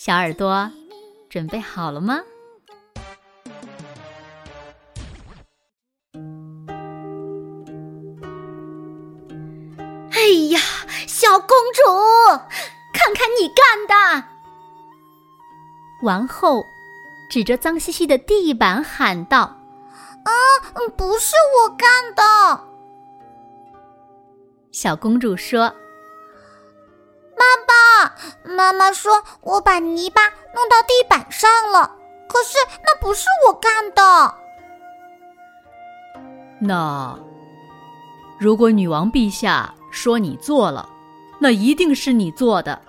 小耳朵，准备好了吗？哎呀，小公主，看看你干的！王后指着脏兮兮的地板喊道：“啊，不是我干的！”小公主说。妈妈说：“我把泥巴弄到地板上了，可是那不是我干的。”那如果女王陛下说你做了，那一定是你做的。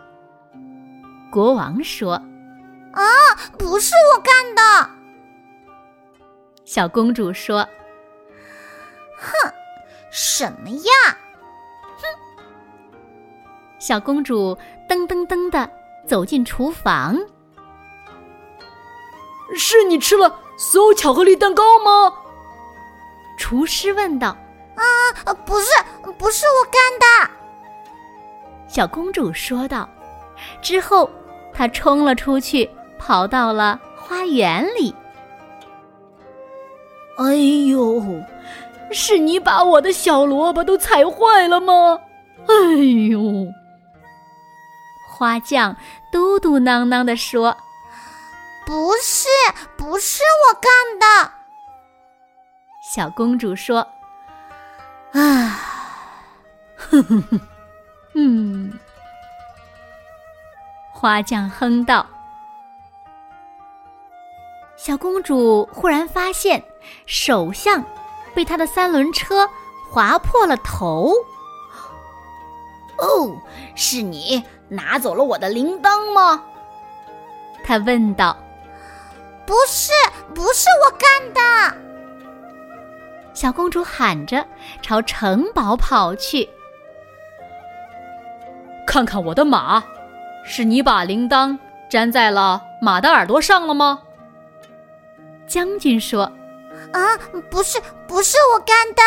国王说：“啊，不是我干的。”小公主说：“哼，什么呀？”小公主噔噔噔的走进厨房。是你吃了所有巧克力蛋糕吗？厨师问道。啊，不是，不是我干的。小公主说道。之后，她冲了出去，跑到了花园里。哎呦，是你把我的小萝卜都踩坏了吗？哎呦！花匠嘟嘟囔囔地说：“不是，不是我干的。”小公主说：“啊，哼哼哼，嗯。”花匠哼道。小公主忽然发现，首相被他的三轮车划破了头。哦，是你。拿走了我的铃铛吗？他问道。不是，不是我干的。小公主喊着，朝城堡跑去。看看我的马，是你把铃铛粘在了马的耳朵上了吗？将军说。啊，不是，不是我干的。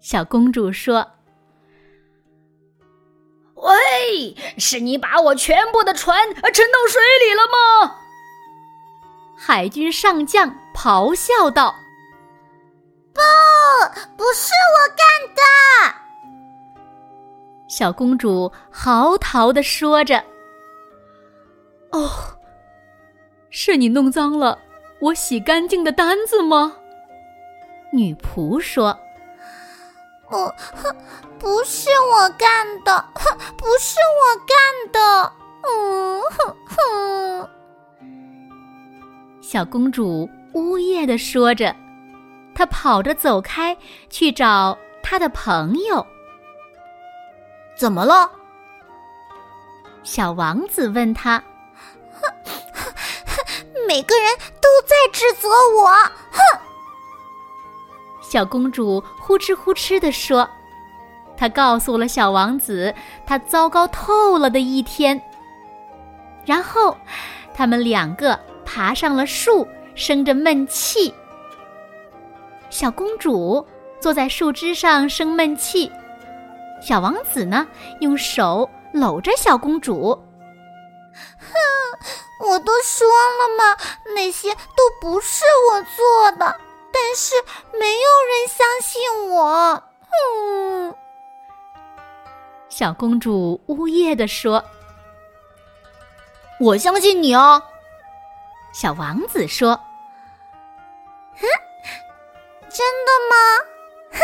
小公主说。喂，是你把我全部的船沉到水里了吗？海军上将咆哮道：“不，不是我干的！”小公主嚎啕的说着：“哦，是你弄脏了我洗干净的单子吗？”女仆说。不哼，不是我干的，哼，不是我干的，嗯哼哼。小公主呜咽的说着，她跑着走开，去找她的朋友。怎么了？小王子问他。每个人都在指责我，哼。小公主呼哧呼哧地说：“她告诉了小王子她糟糕透了的一天。然后，他们两个爬上了树，生着闷气。小公主坐在树枝上生闷气，小王子呢，用手搂着小公主。哼，我都说了嘛，那些都不是我做的。”但是没有人相信我，嗯。小公主呜咽地说：“我相信你哦。”小王子说：“哼，真的吗？”哼。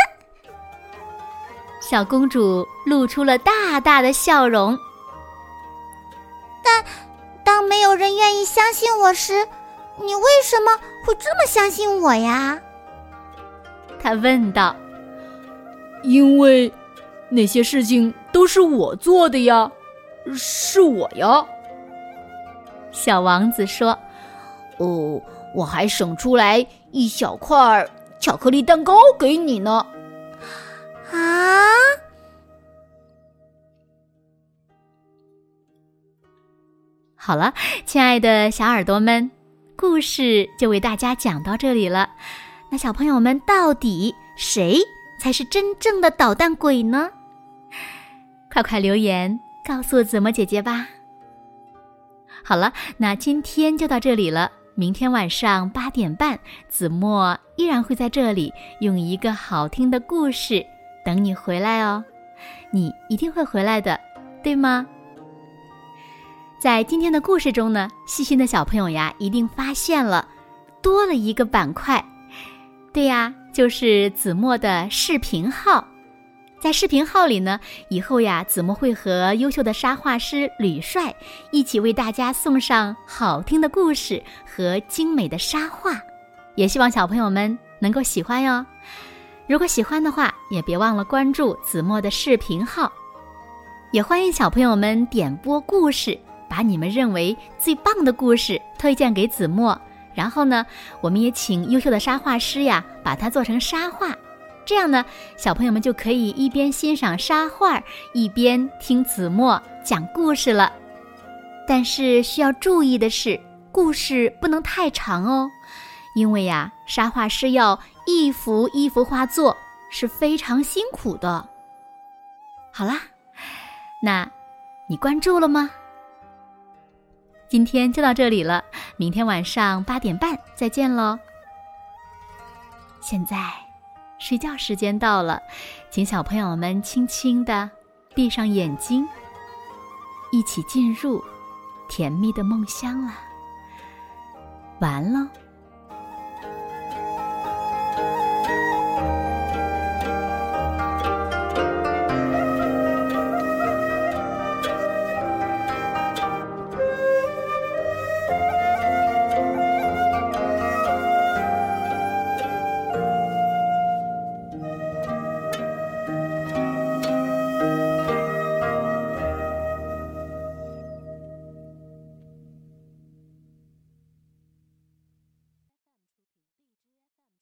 小公主露出了大大的笑容。但当没有人愿意相信我时，你为什么会这么相信我呀？他问道。因为那些事情都是我做的呀，是我呀。小王子说：“哦，我还省出来一小块巧克力蛋糕给你呢。”啊！好了，亲爱的小耳朵们，故事就为大家讲到这里了。那小朋友们，到底谁才是真正的捣蛋鬼呢？快快留言告诉子墨姐姐吧。好了，那今天就到这里了。明天晚上八点半，子墨依然会在这里用一个好听的故事等你回来哦。你一定会回来的，对吗？在今天的故事中呢，细心的小朋友呀，一定发现了多了一个板块。对呀，就是子墨的视频号。在视频号里呢，以后呀，子墨会和优秀的沙画师吕帅一起为大家送上好听的故事和精美的沙画。也希望小朋友们能够喜欢哟。如果喜欢的话，也别忘了关注子墨的视频号。也欢迎小朋友们点播故事。把你们认为最棒的故事推荐给子墨，然后呢，我们也请优秀的沙画师呀，把它做成沙画，这样呢，小朋友们就可以一边欣赏沙画，一边听子墨讲故事了。但是需要注意的是，故事不能太长哦，因为呀，沙画师要一幅一幅画作，是非常辛苦的。好啦，那你关注了吗？今天就到这里了，明天晚上八点半再见喽。现在睡觉时间到了，请小朋友们轻轻的闭上眼睛，一起进入甜蜜的梦乡了。完了。